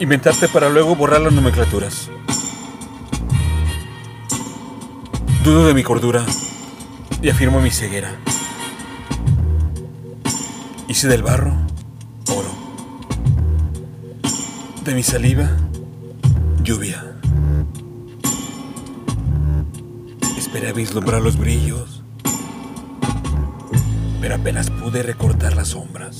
Inventarte para luego borrar las nomenclaturas. Dudo de mi cordura y afirmo mi ceguera. Hice del barro oro. De mi saliva, lluvia. Esperé vislumbrar los brillos, pero apenas pude recortar las sombras.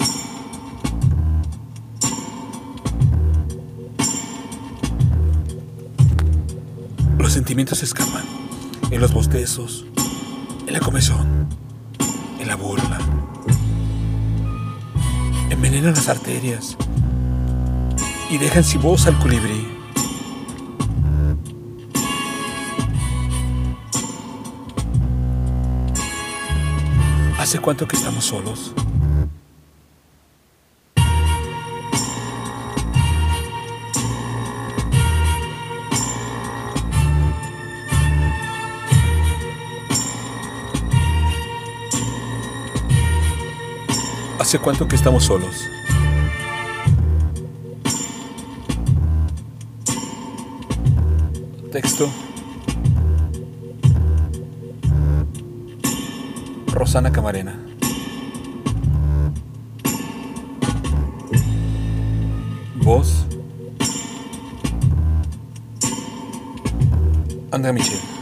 Los sentimientos se escapan en los bostezos, en la comezón, en la burla. Envenenan las arterias y dejan sin voz al colibrí. ¿Hace cuánto que estamos solos? ¿Hace cuánto que estamos solos? Texto. Rosana Camarena. Voz. Andrea Michel.